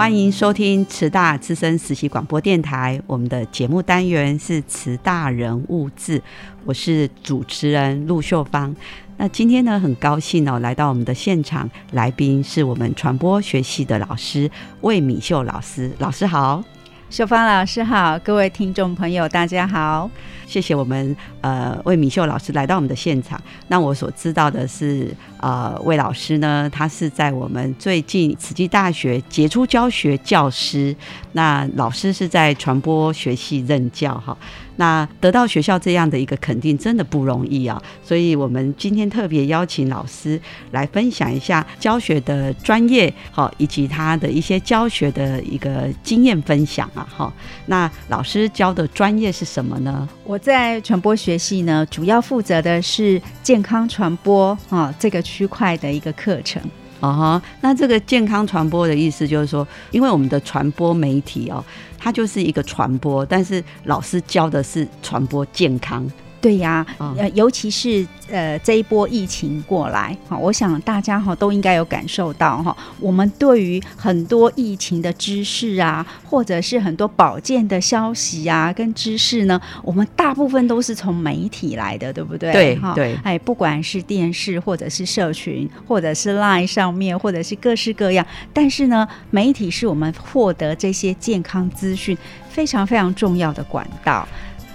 欢迎收听慈大资深实习广播电台，我们的节目单元是慈大人物志，我是主持人陆秀芳。那今天呢，很高兴哦，来到我们的现场，来宾是我们传播学系的老师魏敏秀老师，老师好，秀芳老师好，各位听众朋友大家好。谢谢我们呃魏敏秀老师来到我们的现场。那我所知道的是，呃魏老师呢，他是在我们最近慈济大学杰出教学教师。那老师是在传播学系任教哈。那得到学校这样的一个肯定，真的不容易啊。所以我们今天特别邀请老师来分享一下教学的专业，好，以及他的一些教学的一个经验分享啊。哈，那老师教的专业是什么呢？我。在传播学系呢，主要负责的是健康传播啊这个区块的一个课程。哦哈，那这个健康传播的意思就是说，因为我们的传播媒体哦，它就是一个传播，但是老师教的是传播健康。对呀，呃，尤其是呃这一波疫情过来，哈，我想大家哈都应该有感受到哈，我们对于很多疫情的知识啊，或者是很多保健的消息啊，跟知识呢，我们大部分都是从媒体来的，对不对？对，哈，对，哎，不管是电视，或者是社群，或者是 Line 上面，或者是各式各样，但是呢，媒体是我们获得这些健康资讯非常非常重要的管道。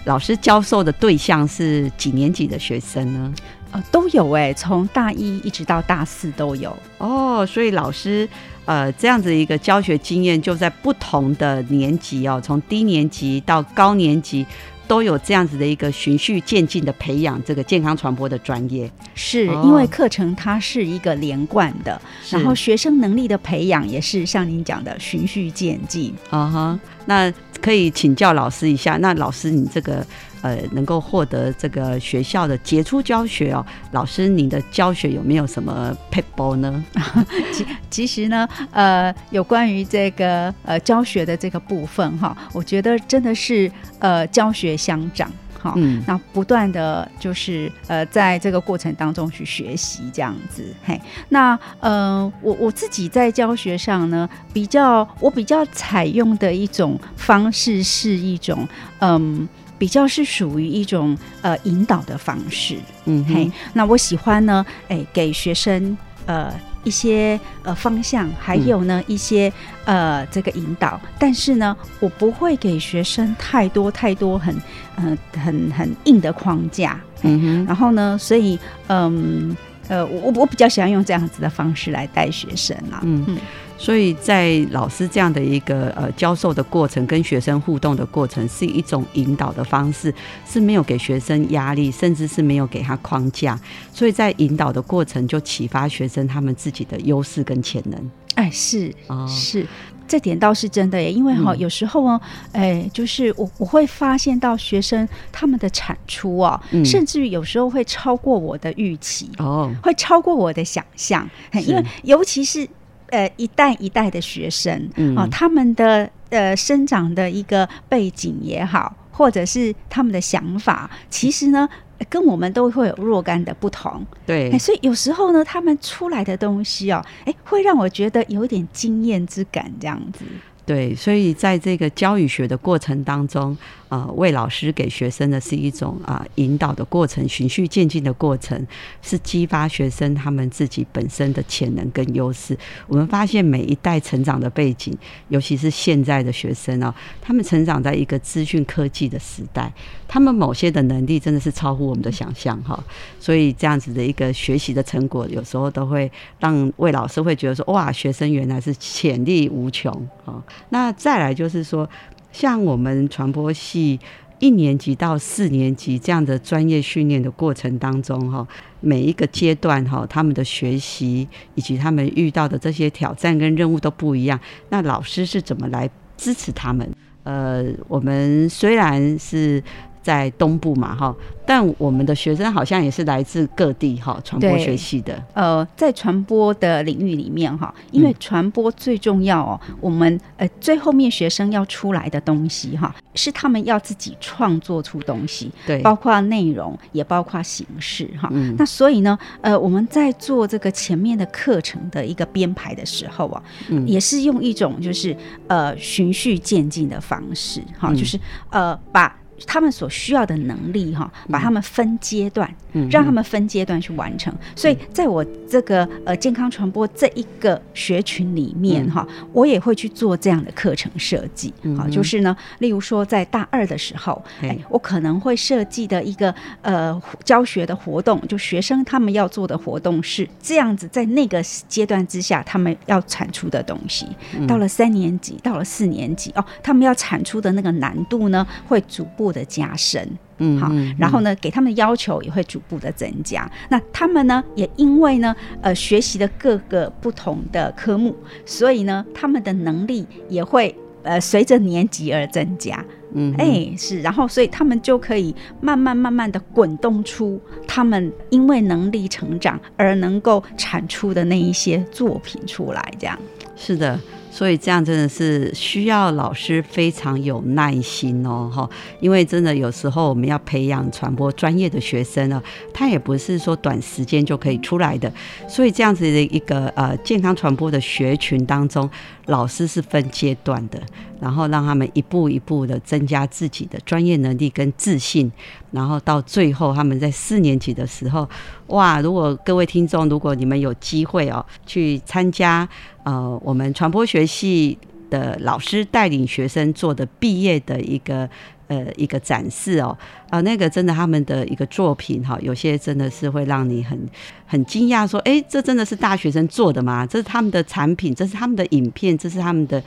老师教授的对象是几年级的学生呢？呃，都有哎，从大一一直到大四都有哦。所以老师呃这样子一个教学经验，就在不同的年级哦，从低年级到高年级。都有这样子的一个循序渐进的培养这个健康传播的专业，是因为课程它是一个连贯的，然后学生能力的培养也是像您讲的循序渐进。啊哈，那可以请教老师一下，那老师你这个。呃，能够获得这个学校的杰出教学哦，老师，你的教学有没有什么 p e p l 呢？其其实呢，呃，有关于这个呃教学的这个部分哈，我觉得真的是呃教学相长哈，嗯，那不断的就是呃在这个过程当中去学习这样子，嘿，那呃我我自己在教学上呢，比较我比较采用的一种方式是一种嗯。比较是属于一种呃引导的方式，嗯嘿，那我喜欢呢，哎，给学生呃一些呃方向，还有呢一些呃这个引导，但是呢，我不会给学生太多太多很嗯很很硬的框架，嗯哼，然后呢，所以嗯呃我我比较喜欢用这样子的方式来带学生啊，嗯。嗯。所以在老师这样的一个呃教授的过程，跟学生互动的过程，是一种引导的方式，是没有给学生压力，甚至是没有给他框架。所以在引导的过程，就启发学生他们自己的优势跟潜能。哎，是啊，是这点倒是真的耶。因为哈，有时候哦，哎，就是我我会发现到学生他们的产出啊，甚至于有时候会超过我的预期哦，会超过我的想象。因为尤其是。呃，一代一代的学生嗯啊，他们的呃生长的一个背景也好，或者是他们的想法，其实呢，跟我们都会有若干的不同。对，所以有时候呢，他们出来的东西哦，哎，会让我觉得有点惊艳之感，这样子。对，所以在这个教育学的过程当中，呃，魏老师给学生的是一种啊引导的过程，循序渐进的过程，是激发学生他们自己本身的潜能跟优势。我们发现每一代成长的背景，尤其是现在的学生啊，他们成长在一个资讯科技的时代，他们某些的能力真的是超乎我们的想象哈。所以这样子的一个学习的成果，有时候都会让魏老师会觉得说，哇，学生原来是潜力无穷啊。那再来就是说。像我们传播系一年级到四年级这样的专业训练的过程当中，哈，每一个阶段哈，他们的学习以及他们遇到的这些挑战跟任务都不一样。那老师是怎么来支持他们？呃，我们虽然是。在东部嘛，哈，但我们的学生好像也是来自各地，哈，传播学系的。呃，在传播的领域里面，哈，因为传播最重要哦，我们呃最后面学生要出来的东西，哈，是他们要自己创作出东西，对，包括内容，也包括形式，哈。那所以呢，呃，我们在做这个前面的课程的一个编排的时候啊，也是用一种就是呃循序渐进的方式，哈，就是呃把。他们所需要的能力，哈，把他们分阶段，让他们分阶段去完成。所以，在我这个呃健康传播这一个学群里面，哈，我也会去做这样的课程设计。好，就是呢，例如说在大二的时候，哎，我可能会设计的一个呃教学的活动，就学生他们要做的活动是这样子，在那个阶段之下，他们要产出的东西，到了三年级，到了四年级，哦，他们要产出的那个难度呢，会逐步。的加深，嗯，好，然后呢，给他们的要求也会逐步的增加。那他们呢，也因为呢，呃，学习的各个不同的科目，所以呢，他们的能力也会呃随着年级而增加。嗯，哎，是，然后所以他们就可以慢慢慢慢的滚动出他们因为能力成长而能够产出的那一些作品出来。这样，是的。所以这样真的是需要老师非常有耐心哦，哈，因为真的有时候我们要培养传播专业的学生呢，他也不是说短时间就可以出来的。所以这样子的一个呃健康传播的学群当中，老师是分阶段的，然后让他们一步一步的增加自己的专业能力跟自信，然后到最后他们在四年级的时候，哇！如果各位听众，如果你们有机会哦去参加。呃，我们传播学系的老师带领学生做的毕业的一个呃一个展示哦，啊，那个真的他们的一个作品哈，有些真的是会让你很很惊讶，说，哎，这真的是大学生做的吗？这是他们的产品，这是他们的影片，这是他们的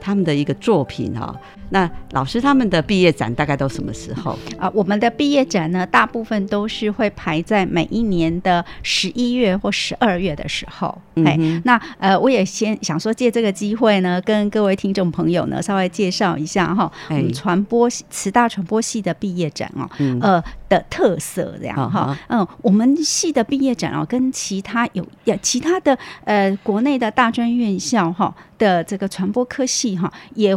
他们的一个作品哈。那老师他们的毕业展大概都什么时候啊？我们的毕业展呢，大部分都是会排在每一年的十一月或十二月的时候。哎，那呃，我也先想说借这个机会呢，跟各位听众朋友呢稍微介绍一下哈，我们传播慈大传播系的毕业展哦，呃的特色这样哈。嗯，我们系的毕业展哦，跟其他有其他的呃国内的大专院校哈的这个传播科系哈也。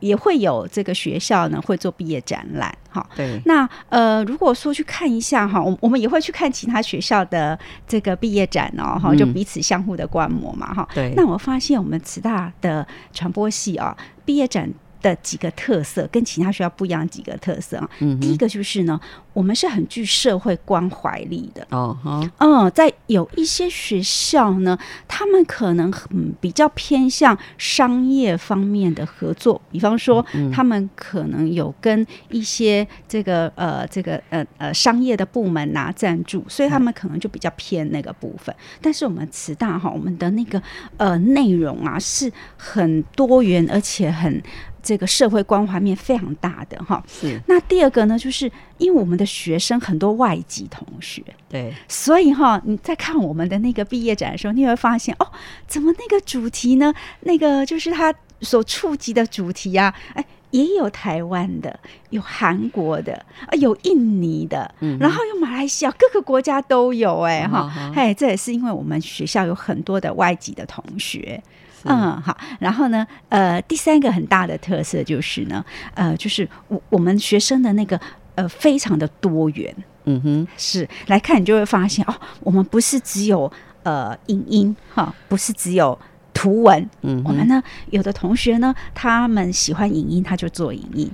也会有这个学校呢，会做毕业展览，哈。对。那呃，如果说去看一下哈，我我们也会去看其他学校的这个毕业展哦，哈，就彼此相互的观摩嘛，哈。对。那我发现我们慈大的传播系啊，毕业展。的几个特色跟其他学校不一样，几个特色啊，嗯第一个就是呢，我们是很具社会关怀力的哦，嗯，在有一些学校呢，他们可能很比较偏向商业方面的合作，比方说他们可能有跟一些这个呃这个呃呃商业的部门拿赞助，所以他们可能就比较偏那个部分。但是我们慈大哈，我们的那个呃内容啊是很多元，而且很。这个社会关怀面非常大的哈，是。那第二个呢，就是因为我们的学生很多外籍同学，对，所以哈，你在看我们的那个毕业展的时候，你会发现哦，怎么那个主题呢？那个就是他所触及的主题啊，哎，也有台湾的，有韩国的，啊，有印尼的，嗯，然后有马来西亚，各个国家都有，哎哈，哎，这也是因为我们学校有很多的外籍的同学。嗯，好。然后呢，呃，第三个很大的特色就是呢，呃，就是我我们学生的那个呃，非常的多元。嗯哼，是来看你就会发现哦，我们不是只有呃影音哈，不是只有图文，嗯，我们呢有的同学呢，他们喜欢影音，他就做影音；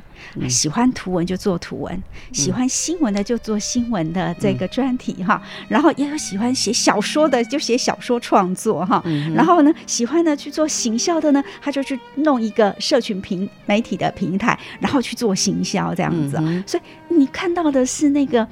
喜欢图文就做图文；喜欢新闻的就做新闻的这个专题哈。然后也有喜欢写小说的，就写小说创作哈。然后呢，喜欢呢去做行销的呢，他就去弄一个社群平媒体的平台，然后去做行销这样子。所以你看到的是那个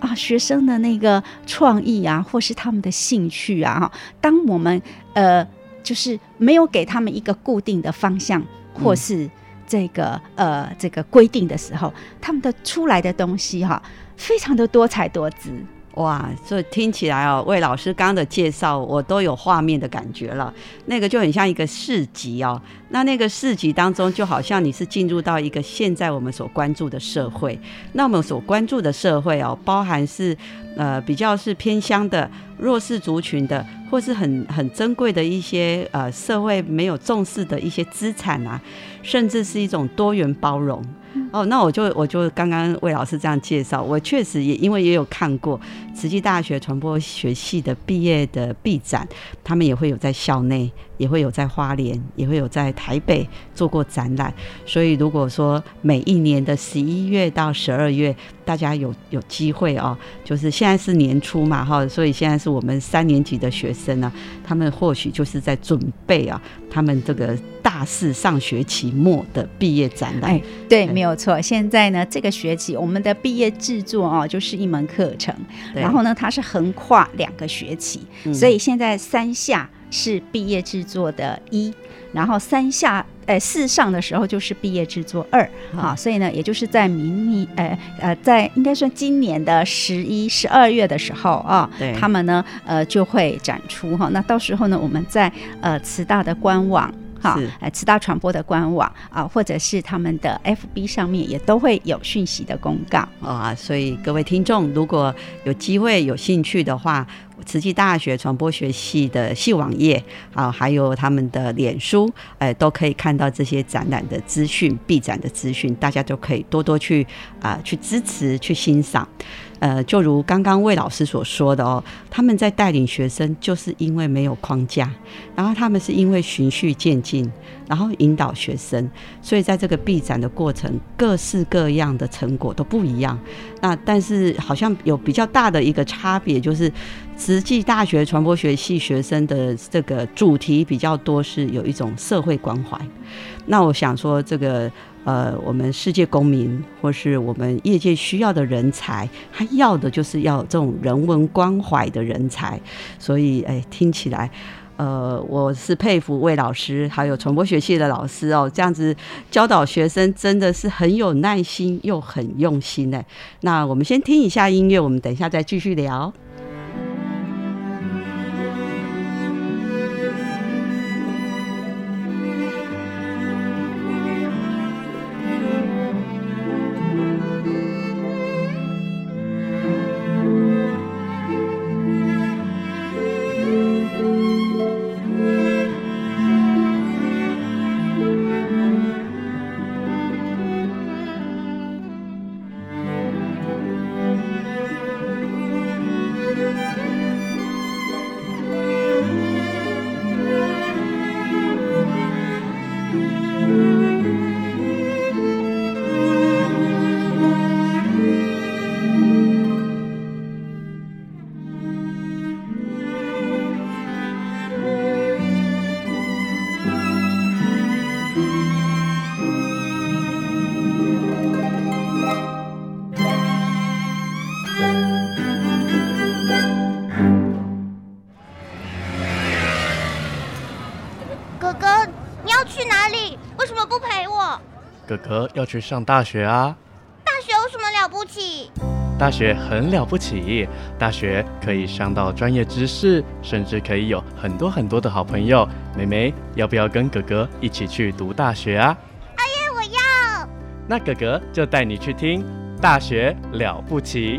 啊学生的那个创意啊，或是他们的兴趣啊哈。当我们呃。就是没有给他们一个固定的方向，或是这个呃这个规定的时候，他们的出来的东西哈，非常的多彩多姿。哇，所以听起来哦，魏老师刚刚的介绍，我都有画面的感觉了。那个就很像一个市集哦，那那个市集当中，就好像你是进入到一个现在我们所关注的社会。那我们所关注的社会哦，包含是呃比较是偏乡的弱势族群的。或是很很珍贵的一些呃社会没有重视的一些资产啊，甚至是一种多元包容哦。那我就我就刚刚魏老师这样介绍，我确实也因为也有看过慈济大学传播学系的毕业的毕展，他们也会有在校内，也会有在花莲，也会有在台北做过展览。所以如果说每一年的十一月到十二月，大家有有机会哦，就是现在是年初嘛哈，所以现在是我们三年级的学生。生呢，他们或许就是在准备啊，他们这个大四上学期末的毕业展览。哎，对，没有错。现在呢，这个学期我们的毕业制作哦，就是一门课程，然后呢，它是横跨两个学期，所以现在三下是毕业制作的一，然后三下。呃，四上的时候就是毕业制作二，啊，所以呢，也就是在明年，呃呃，在应该算今年的十一、十二月的时候啊，他们呢，呃，就会展出哈。那到时候呢，我们在呃慈大的官网。好，呃，慈大传播的官网啊，或者是他们的 FB 上面也都会有讯息的公告啊，所以各位听众如果有机会有兴趣的话，慈济大学传播学系的系网页啊，还有他们的脸书，呃，都可以看到这些展览的资讯、闭展的资讯，大家都可以多多去啊去支持、去欣赏。呃，就如刚刚魏老师所说的哦，他们在带领学生，就是因为没有框架，然后他们是因为循序渐进，然后引导学生，所以在这个闭展的过程，各式各样的成果都不一样。那但是好像有比较大的一个差别，就是实际大学传播学系学生的这个主题比较多，是有一种社会关怀。那我想说这个。呃，我们世界公民或是我们业界需要的人才，他要的就是要这种人文关怀的人才。所以，哎，听起来，呃，我是佩服魏老师，还有传播学系的老师哦，这样子教导学生真的是很有耐心又很用心呢。那我们先听一下音乐，我们等一下再继续聊。哥哥，你要去上大学啊！大学有什么了不起？大学很了不起，大学可以上到专业知识，甚至可以有很多很多的好朋友。妹妹，要不要跟哥哥一起去读大学啊？哎呀，我要！那哥哥就带你去听《大学了不起》。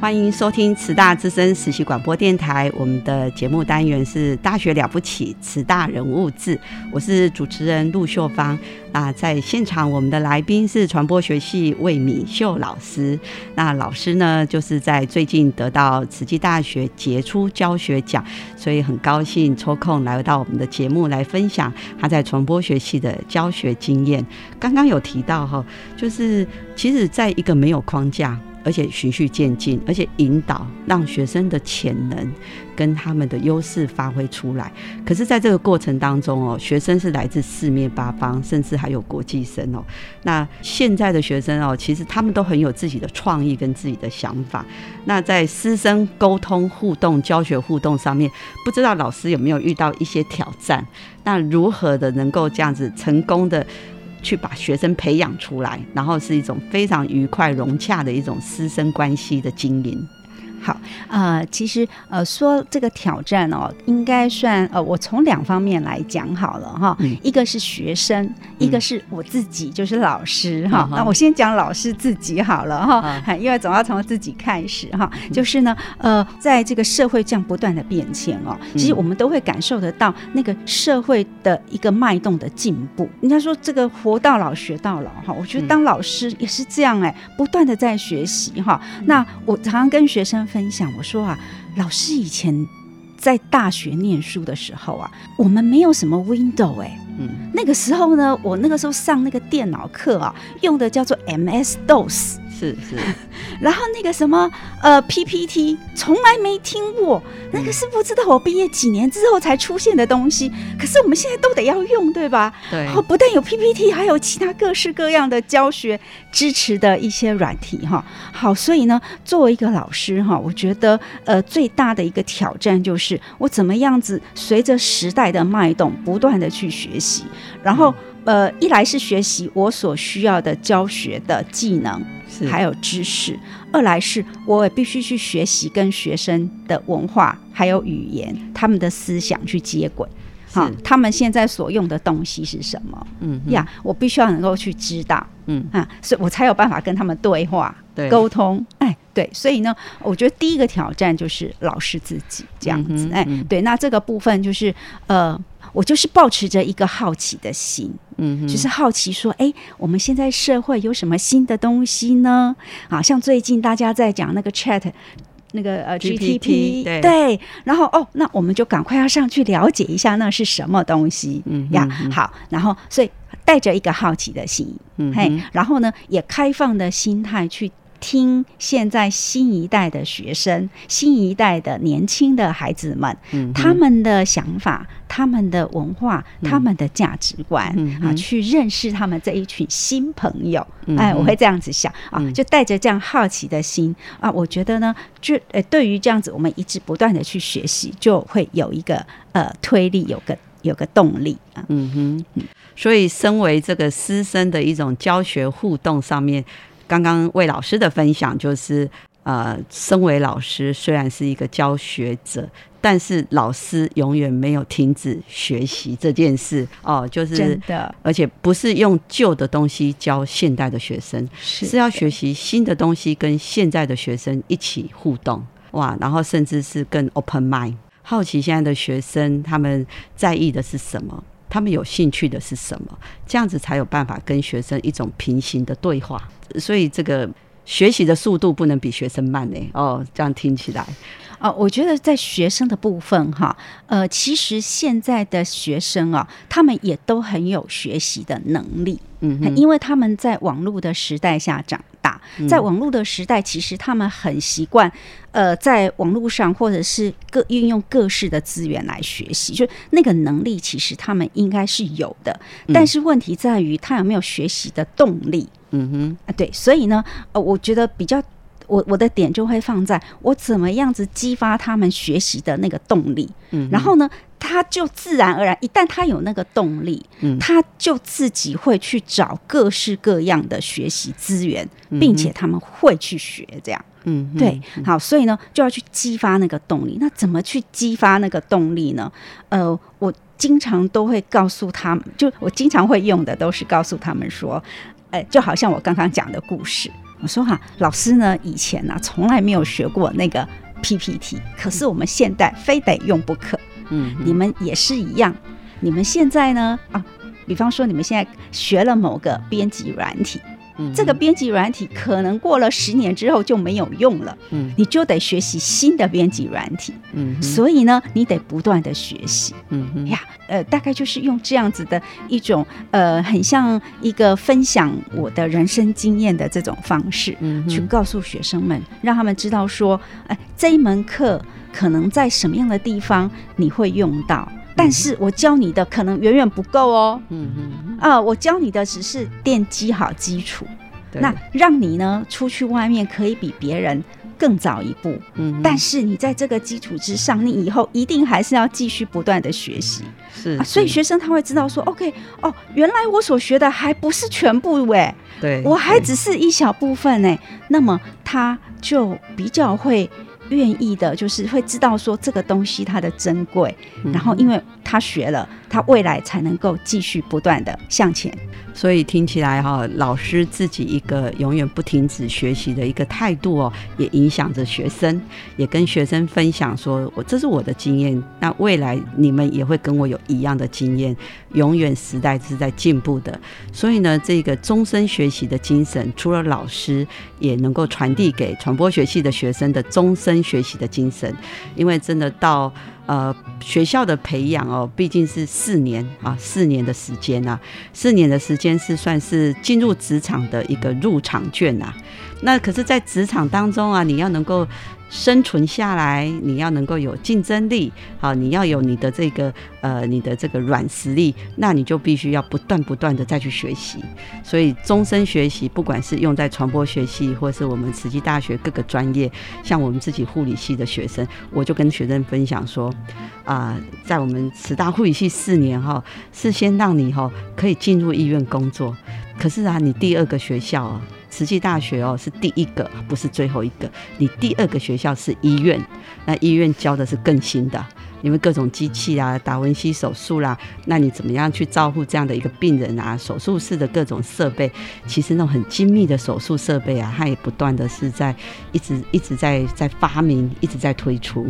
欢迎收听慈大之声实习广播电台，我们的节目单元是《大学了不起》，慈大人物志，我是主持人陆秀芳。那在现场，我们的来宾是传播学系魏敏秀老师。那老师呢，就是在最近得到慈济大学杰出教学奖，所以很高兴抽空来到我们的节目来分享他在传播学系的教学经验。刚刚有提到哈，就是其实在一个没有框架。而且循序渐进，而且引导让学生的潜能跟他们的优势发挥出来。可是，在这个过程当中哦，学生是来自四面八方，甚至还有国际生哦。那现在的学生哦，其实他们都很有自己的创意跟自己的想法。那在师生沟通互动、教学互动上面，不知道老师有没有遇到一些挑战？那如何的能够这样子成功的？去把学生培养出来，然后是一种非常愉快融洽的一种师生关系的经营。好，呃，其实呃说这个挑战哦，应该算呃，我从两方面来讲好了哈。一个是学生，一个是我自己，就是老师哈。那我先讲老师自己好了哈，因为总要从自己开始哈。就是呢，呃，在这个社会这样不断的变迁哦，其实我们都会感受得到那个社会的一个脉动的进步。人家说这个活到老学到老哈，我觉得当老师也是这样哎，不断的在学习哈。那我常常跟学生。分享我说啊，老师以前在大学念书的时候啊，我们没有什么 Window 哎，嗯，那个时候呢，我那个时候上那个电脑课啊，用的叫做 MS DOS。是是，然后那个什么呃 PPT 从来没听过，那个是不知道我毕业几年之后才出现的东西。可是我们现在都得要用，对吧？对。哦，不但有 PPT，还有其他各式各样的教学支持的一些软体哈。好，所以呢，作为一个老师哈，我觉得呃最大的一个挑战就是我怎么样子随着时代的脉动不断的去学习，然后呃一来是学习我所需要的教学的技能。还有知识，二来是我也必须去学习跟学生的文化还有语言，他们的思想去接轨。好，他们现在所用的东西是什么？嗯呀，我必须要能够去知道。嗯啊，所以我才有办法跟他们对话、沟通。哎，对，所以呢，我觉得第一个挑战就是老师自己这样子。哎，对，那这个部分就是呃。我就是保持着一个好奇的心，嗯，就是好奇说，哎，我们现在社会有什么新的东西呢？好，像最近大家在讲那个 Chat，那个呃 GTP，对，然后哦，那我们就赶快要上去了解一下那是什么东西，嗯呀，好，然后所以带着一个好奇的心，嗯嘿，然后呢，也开放的心态去。听现在新一代的学生、新一代的年轻的孩子们，嗯他们的想法、他们的文化、他们的价值观嗯啊，去认识他们这一群新朋友。哎，我会这样子想啊，就带着这样好奇的心啊，我觉得呢，就呃，对于这样子，我们一直不断的去学习，就会有一个呃推力，有个有个动力啊。嗯哼，所以身为这个师生的一种教学互动上面。刚刚魏老师的分享就是，呃，身为老师虽然是一个教学者，但是老师永远没有停止学习这件事。哦，就是真的，而且不是用旧的东西教现代的学生，是。要学习新的东西，跟现在的学生一起互动。哇，然后甚至是更 open mind，好奇现在的学生他们在意的是什么。他们有兴趣的是什么？这样子才有办法跟学生一种平行的对话。所以这个学习的速度不能比学生慢呢。哦，这样听起来。哦，我觉得在学生的部分哈，呃，其实现在的学生啊，他们也都很有学习的能力，嗯，因为他们在网络的时代下长大，在网络的时代，其实他们很习惯，呃，在网络上或者是各运用各式的资源来学习，就那个能力其实他们应该是有的，但是问题在于他有没有学习的动力，嗯哼，啊，对，所以呢，呃，我觉得比较。我我的点就会放在我怎么样子激发他们学习的那个动力，嗯，然后呢，他就自然而然，一旦他有那个动力，嗯，他就自己会去找各式各样的学习资源，并且他们会去学，这样，嗯，对，好，所以呢，就要去激发那个动力。那怎么去激发那个动力呢？呃，我经常都会告诉他们，就我经常会用的都是告诉他们说，哎，就好像我刚刚讲的故事。我说哈，老师呢以前呢从来没有学过那个 PPT，可是我们现在非得用不可。嗯，你们也是一样，你们现在呢啊，比方说你们现在学了某个编辑软体。这个编辑软体可能过了十年之后就没有用了，嗯，你就得学习新的编辑软体，嗯，所以呢，你得不断的学习，嗯呀，呃，大概就是用这样子的一种，呃，很像一个分享我的人生经验的这种方式，嗯，去告诉学生们，让他们知道说，哎，这一门课可能在什么样的地方你会用到。但是我教你的可能远远不够哦。嗯嗯啊，我教你的只是奠基好基础，那让你呢出去外面可以比别人更早一步。嗯，但是你在这个基础之上，你以后一定还是要继续不断的学习。是，所以学生他会知道说，OK，哦，原来我所学的还不是全部哎，对，我还只是一小部分哎，那么他就比较会。愿意的，就是会知道说这个东西它的珍贵，然后因为他学了，他未来才能够继续不断的向前。所以听起来哈，老师自己一个永远不停止学习的一个态度哦，也影响着学生，也跟学生分享说，我这是我的经验，那未来你们也会跟我有一样的经验。永远时代是在进步的，所以呢，这个终身学习的精神，除了老师也能够传递给传播学系的学生的终身学习的精神，因为真的到。呃，学校的培养哦，毕竟是四年啊，四年的时间啊，四年的时间是算是进入职场的一个入场券呐。那可是，在职场当中啊，你要能够。生存下来，你要能够有竞争力，好，你要有你的这个呃，你的这个软实力，那你就必须要不断不断的再去学习。所以终身学习，不管是用在传播学系，或是我们慈济大学各个专业，像我们自己护理系的学生，我就跟学生分享说，啊，在我们慈大护理系四年哈，是先让你哈可以进入医院工作，可是啊，你第二个学校啊。慈济大学哦是第一个，不是最后一个。你第二个学校是医院，那医院教的是更新的，因为各种机器啊，达文西手术啦，那你怎么样去照顾这样的一个病人啊？手术室的各种设备，其实那种很精密的手术设备啊，它也不断的是在一直一直在在发明，一直在推出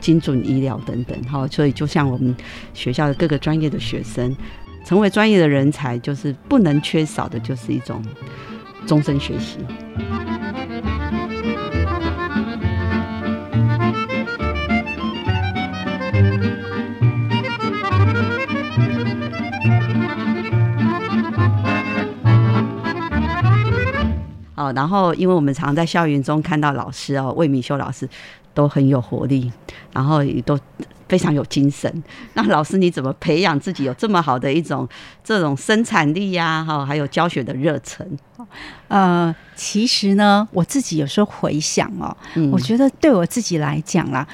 精准医疗等等。哈，所以就像我们学校的各个专业的学生，成为专业的人才，就是不能缺少的，就是一种。终身学习。好，然后因为我们常在校园中看到老师哦，魏明修老师都很有活力，然后也都。非常有精神。那老师你怎么培养自己有这么好的一种这种生产力呀？哈，还有教学的热忱。呃，其实呢，我自己有时候回想哦，我觉得对我自己来讲啦，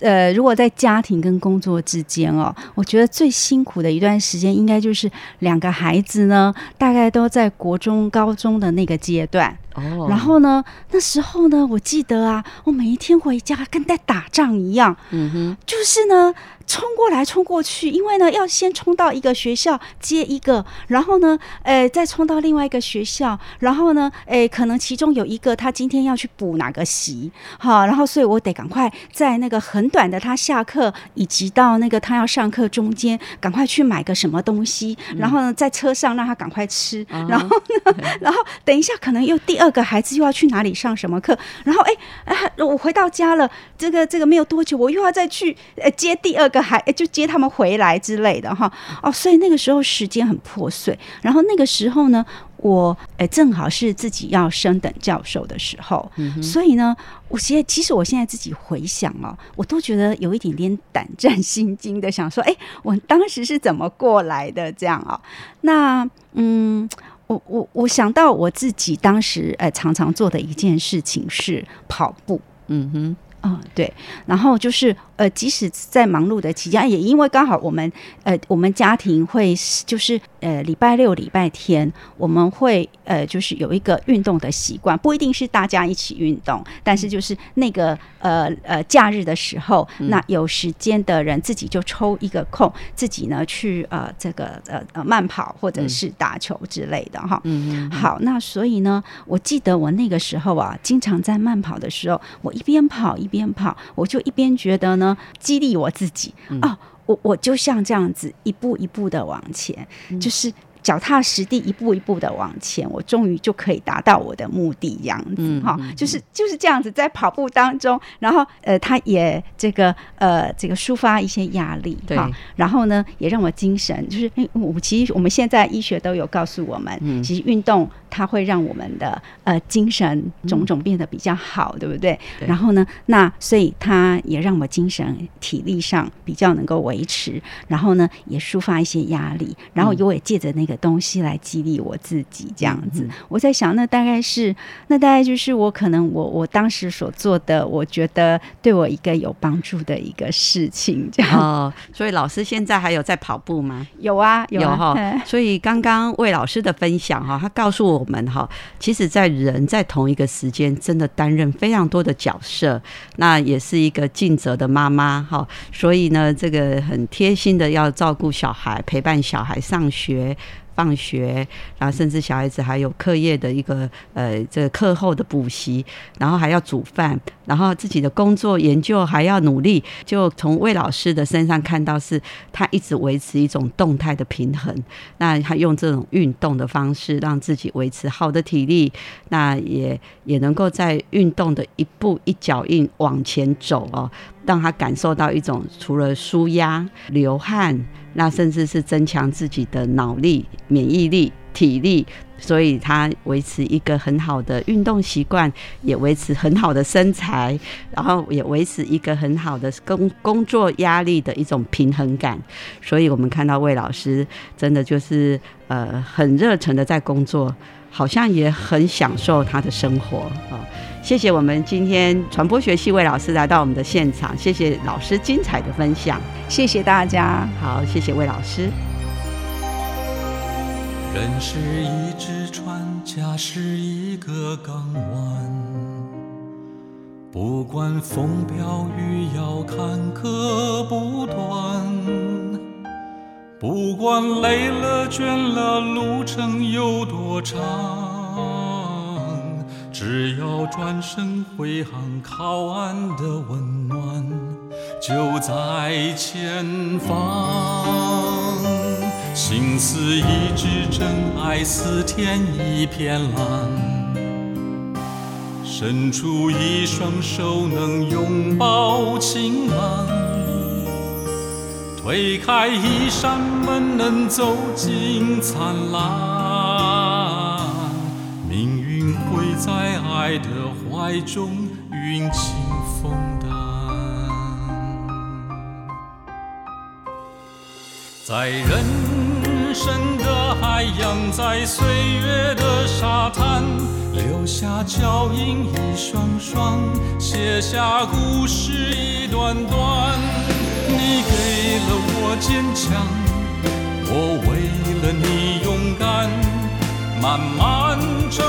呃，如果在家庭跟工作之间哦，我觉得最辛苦的一段时间，应该就是两个孩子呢，大概都在国中、高中的那个阶段。哦，然后呢？那时候呢？我记得啊，我每一天回家跟在打仗一样。嗯哼，就是呢。冲过来，冲过去，因为呢，要先冲到一个学校接一个，然后呢，诶，再冲到另外一个学校，然后呢，诶，可能其中有一个他今天要去补哪个习，好，然后所以我得赶快在那个很短的他下课以及到那个他要上课中间，赶快去买个什么东西，然后呢，在车上让他赶快吃，然后呢，然后等一下可能又第二 个孩子又要去哪里上什么课，然后哎啊，我回到家了，这个这个没有多久，我又要再去呃接第二。个孩就接他们回来之类的哈哦，所以那个时候时间很破碎。然后那个时候呢，我哎正好是自己要升等教授的时候，所以呢，我现在其实我现在自己回想哦，我都觉得有一点点胆战心惊的，想说哎，我当时是怎么过来的这样哦？那嗯，我我我想到我自己当时哎常常做的一件事情是跑步，嗯哼。嗯，对，然后就是呃，即使在忙碌的期间，也因为刚好我们呃，我们家庭会就是呃，礼拜六、礼拜天我们会呃，就是有一个运动的习惯，不一定是大家一起运动，但是就是那个呃呃假日的时候，那有时间的人自己就抽一个空，自己呢去呃这个呃呃慢跑或者是打球之类的哈。嗯，好，那所以呢，我记得我那个时候啊，经常在慢跑的时候，我一边跑一边跑，我就一边觉得呢，激励我自己哦，我我就像这样子一步一步的往前，就是。脚踏实地，一步一步的往前，我终于就可以达到我的目的，这样子哈，就是就是这样子，在跑步当中，然后呃，他也这个呃，这个抒发一些压力，哈，然后呢，也让我精神，就是我其实我们现在医学都有告诉我们，其实运动它会让我们的呃精神种种变得比较好，对不对？然后呢，那所以它也让我精神体力上比较能够维持，然后呢，也抒发一些压力，然后我也借着那个。东西来激励我自己，这样子。我在想，那大概是，那大概就是我可能我我当时所做的，我觉得对我一个有帮助的一个事情，这样。哦，所以老师现在还有在跑步吗？有啊，有哈。所以刚刚魏老师的分享哈，他告诉我们哈，其实，在人在同一个时间，真的担任非常多的角色。那也是一个尽责的妈妈哈，所以呢，这个很贴心的要照顾小孩，陪伴小孩上学。放学，然后甚至小孩子还有课业的一个呃，这个课后的补习，然后还要煮饭，然后自己的工作研究还要努力。就从魏老师的身上看到，是他一直维持一种动态的平衡。那他用这种运动的方式，让自己维持好的体力，那也也能够在运动的一步一脚印往前走哦，让他感受到一种除了舒压、流汗。那甚至是增强自己的脑力、免疫力、体力，所以他维持一个很好的运动习惯，也维持很好的身材，然后也维持一个很好的工工作压力的一种平衡感。所以我们看到魏老师真的就是呃很热忱的在工作，好像也很享受他的生活啊。谢谢我们今天传播学系魏老师来到我们的现场，谢谢老师精彩的分享，谢谢大家。好，谢谢魏老师。人是一只船，家是一个港湾，不管风飘雨摇，坎坷不断，不管累了倦了，路程有多长。只要转身回航，靠岸的温暖就在前方。心似一支针，爱似天一片蓝。伸出一双手，能拥抱晴朗。推开一扇门，能走进灿烂。在爱的怀中云轻风淡，在人生的海洋，在岁月的沙滩，留下脚印一双双，写下故事一段段。你给了我坚强，我为了你勇敢，慢慢成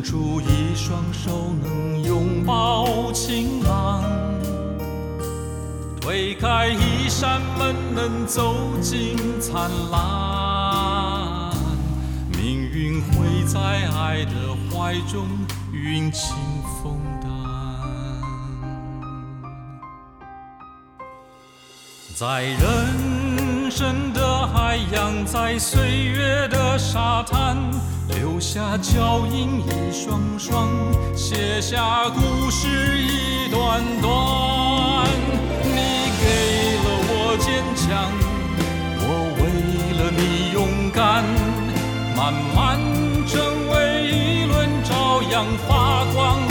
伸出一双手，能拥抱晴朗。推开一扇门，能走进灿烂。命运会在爱的怀中云轻风淡，在人生的海洋，在岁月的沙滩，留下脚印一双双，写下故事一段段。你给了我坚强，我为了你勇敢。慢慢成为一轮朝阳发光。